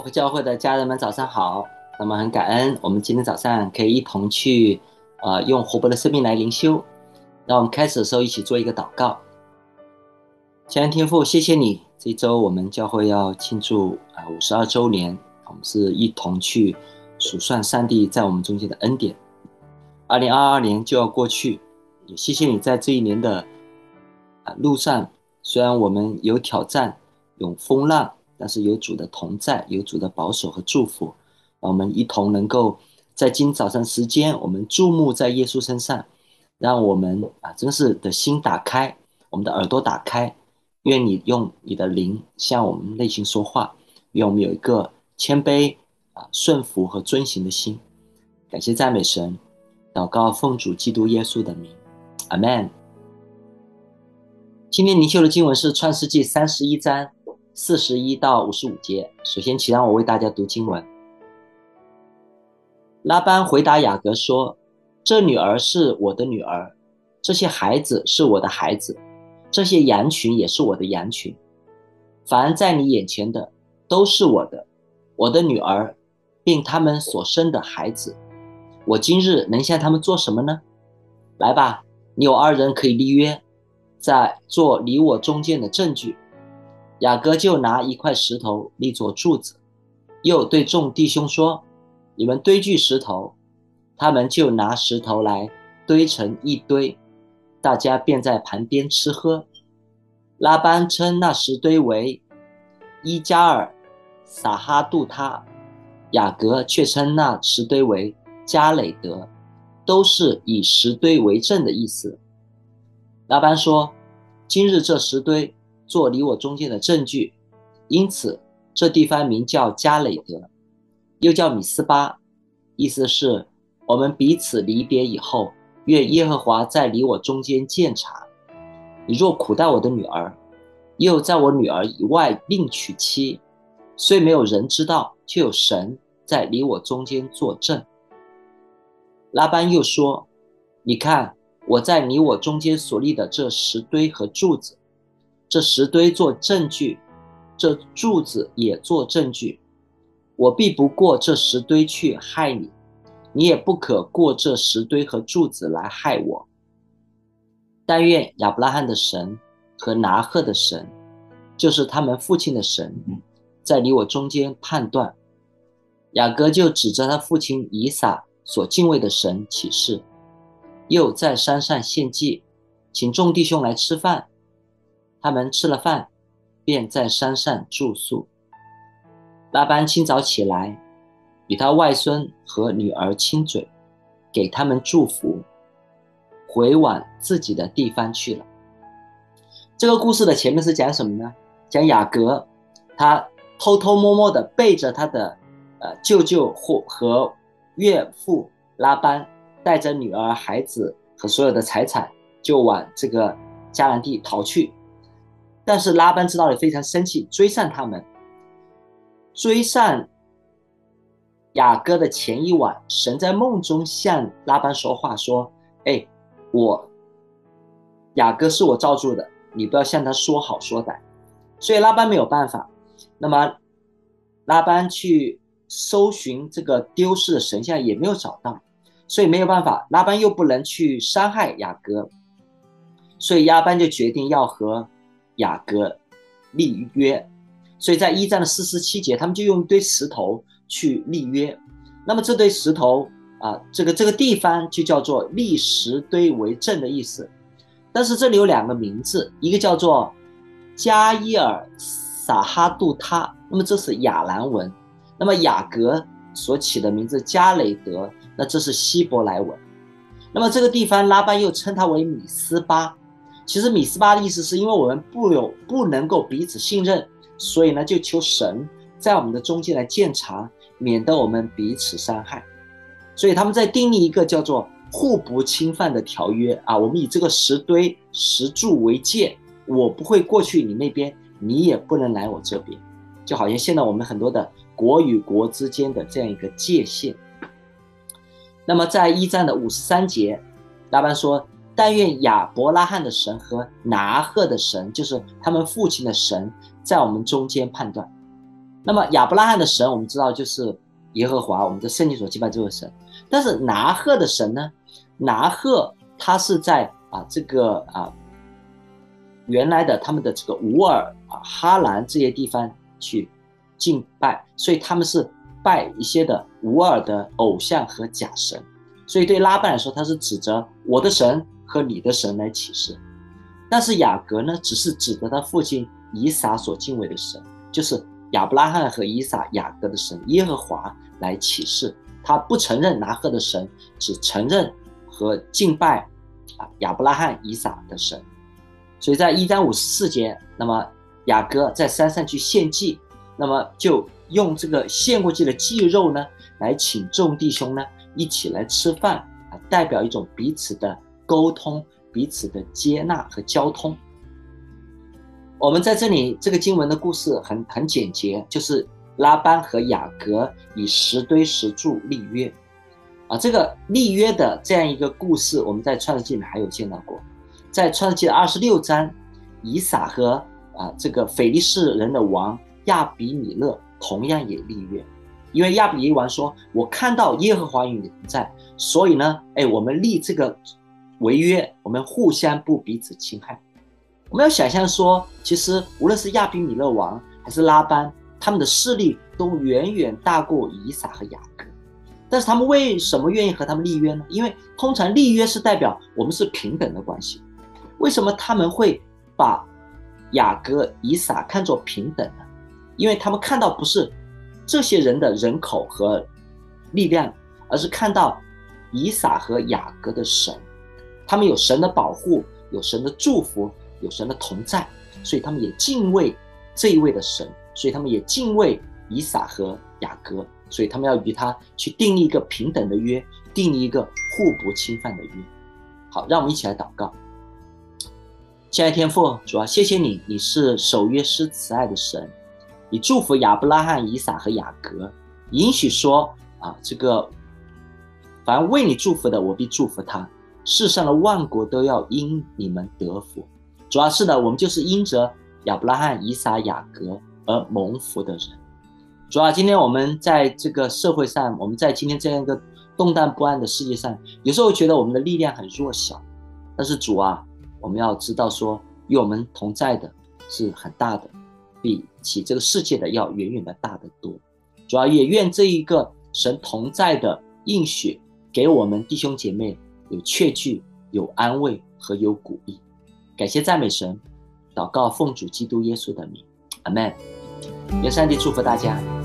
霍夫教会的家人们，早上好。那么很感恩，我们今天早上可以一同去，呃，用活泼的生命来灵修。那我们开始的时候一起做一个祷告。亲爱的天父，谢谢你，这周我们教会要庆祝啊五十二周年，我们是一同去数算上帝在我们中间的恩典。二零二二年就要过去，也谢谢你在这一年的啊路上，虽然我们有挑战，有风浪。但是有主的同在，有主的保守和祝福，让我们一同能够在今早上时间，我们注目在耶稣身上，让我们啊，真是的心打开，我们的耳朵打开，愿你用你的灵向我们内心说话，愿我们有一个谦卑啊、顺服和遵行的心。感谢赞美神，祷告奉主基督耶稣的名，阿门。今天灵修的经文是创世纪三十一章。四十一到五十五节，首先，请让我为大家读经文。拉班回答雅各说：“这女儿是我的女儿，这些孩子是我的孩子，这些羊群也是我的羊群。凡在你眼前的，都是我的，我的女儿，并他们所生的孩子。我今日能向他们做什么呢？来吧，你有二人可以立约，在做你我中间的证据。”雅各就拿一块石头立作柱子，又对众弟兄说：“你们堆聚石头。”他们就拿石头来堆成一堆，大家便在旁边吃喝。拉班称那石堆为伊加尔撒哈杜他，雅各却称那石堆为加累德，都是以石堆为证的意思。拉班说：“今日这石堆。”做你我中间的证据，因此这地方名叫加累德，又叫米斯巴，意思是我们彼此离别以后，愿耶和华在你我中间鉴察。你若苦待我的女儿，又在我女儿以外另娶妻，虽没有人知道，却有神在你我中间作证。拉班又说：“你看我在你我中间所立的这石堆和柱子。”这石堆做证据，这柱子也做证据。我必不过这石堆去害你，你也不可过这石堆和柱子来害我。但愿亚伯拉罕的神和拿鹤的神，就是他们父亲的神，在你我中间判断。雅各就指着他父亲以撒所敬畏的神起誓，又在山上献祭，请众弟兄来吃饭。他们吃了饭，便在山上住宿。拉班清早起来，与他外孙和女儿亲嘴，给他们祝福，回往自己的地方去了。这个故事的前面是讲什么呢？讲雅各，他偷偷摸摸的背着他的呃舅舅或和岳父拉班，带着女儿、孩子和所有的财产，就往这个迦南地逃去。但是拉班知道了，非常生气，追上他们。追上雅各的前一晚，神在梦中向拉班说话，说：“哎，我雅各是我造就的，你不要向他说好说歹。”所以拉班没有办法。那么拉班去搜寻这个丢失的神像，也没有找到，所以没有办法。拉班又不能去伤害雅各，所以拉班就决定要和。雅各立约，所以在一战的四十七节，他们就用一堆石头去立约。那么这堆石头啊，这个这个地方就叫做立石堆为证的意思。但是这里有两个名字，一个叫做加伊尔撒哈杜他，那么这是亚兰文；那么雅各所起的名字加雷德，那这是希伯来文。那么这个地方拉班又称它为米斯巴。其实米斯巴的意思是因为我们不有不能够彼此信任，所以呢就求神在我们的中间来鉴察，免得我们彼此伤害。所以他们在订立一个叫做互不侵犯的条约啊，我们以这个石堆石柱为界，我不会过去你那边，你也不能来我这边，就好像现在我们很多的国与国之间的这样一个界限。那么在一战的五十三节，拉班说。但愿亚伯拉罕的神和拿鹤的神，就是他们父亲的神，在我们中间判断。那么亚伯拉罕的神，我们知道就是耶和华，我们的圣经所敬拜这位神。但是拿鹤的神呢？拿鹤他是在啊这个啊原来的他们的这个乌尔啊哈兰这些地方去敬拜，所以他们是拜一些的乌尔的偶像和假神。所以对拉班来说，他是指着我的神和你的神来起誓。但是雅各呢，只是指着他父亲以撒所敬畏的神，就是。亚伯拉罕和以撒、雅各的神耶和华来起誓，他不承认拿鹤的神，只承认和敬拜啊亚伯拉罕、以撒的神。所以在一章五十四节，那么雅各在山上去献祭，那么就用这个献过去的祭肉呢，来请众弟兄呢一起来吃饭啊，代表一种彼此的沟通、彼此的接纳和交通。我们在这里，这个经文的故事很很简洁，就是拉班和雅各以石堆石柱立约，啊，这个立约的这样一个故事，我们在创世纪里面还有见到过，在创世纪的二十六章，以撒和啊这个非利士人的王亚比米勒同样也立约，因为亚比米勒王说：“我看到耶和华与你同在，所以呢，哎，我们立这个违约，我们互相不彼此侵害。”我们要想象说，其实无论是亚比米勒王还是拉班，他们的势力都远远大过以撒和雅各。但是他们为什么愿意和他们立约呢？因为通常立约是代表我们是平等的关系。为什么他们会把雅各、以撒看作平等呢？因为他们看到不是这些人的人口和力量，而是看到以撒和雅各的神，他们有神的保护，有神的祝福。有神的同在，所以他们也敬畏这一位的神，所以他们也敬畏以撒和雅各，所以他们要与他去订立一个平等的约，订立一个互不侵犯的约。好，让我们一起来祷告。亲爱的天父，主啊，谢谢你，你是守约施慈爱的神，你祝福亚伯拉罕、以撒和雅各，允许说啊，这个凡为你祝福的，我必祝福他，世上的万国都要因你们得福。主要是的，我们就是因着亚伯拉罕、以撒、雅各而蒙福的人。主要今天我们在这个社会上，我们在今天这样一个动荡不安的世界上，有时候觉得我们的力量很弱小。但是主啊，我们要知道说，与我们同在的是很大的，比起这个世界的要远远的大得多。主要也愿这一个神同在的应许，给我们弟兄姐妹有确据、有安慰和有鼓励。感谢赞美神，祷告奉主基督耶稣的名，阿门。愿上帝祝福大家。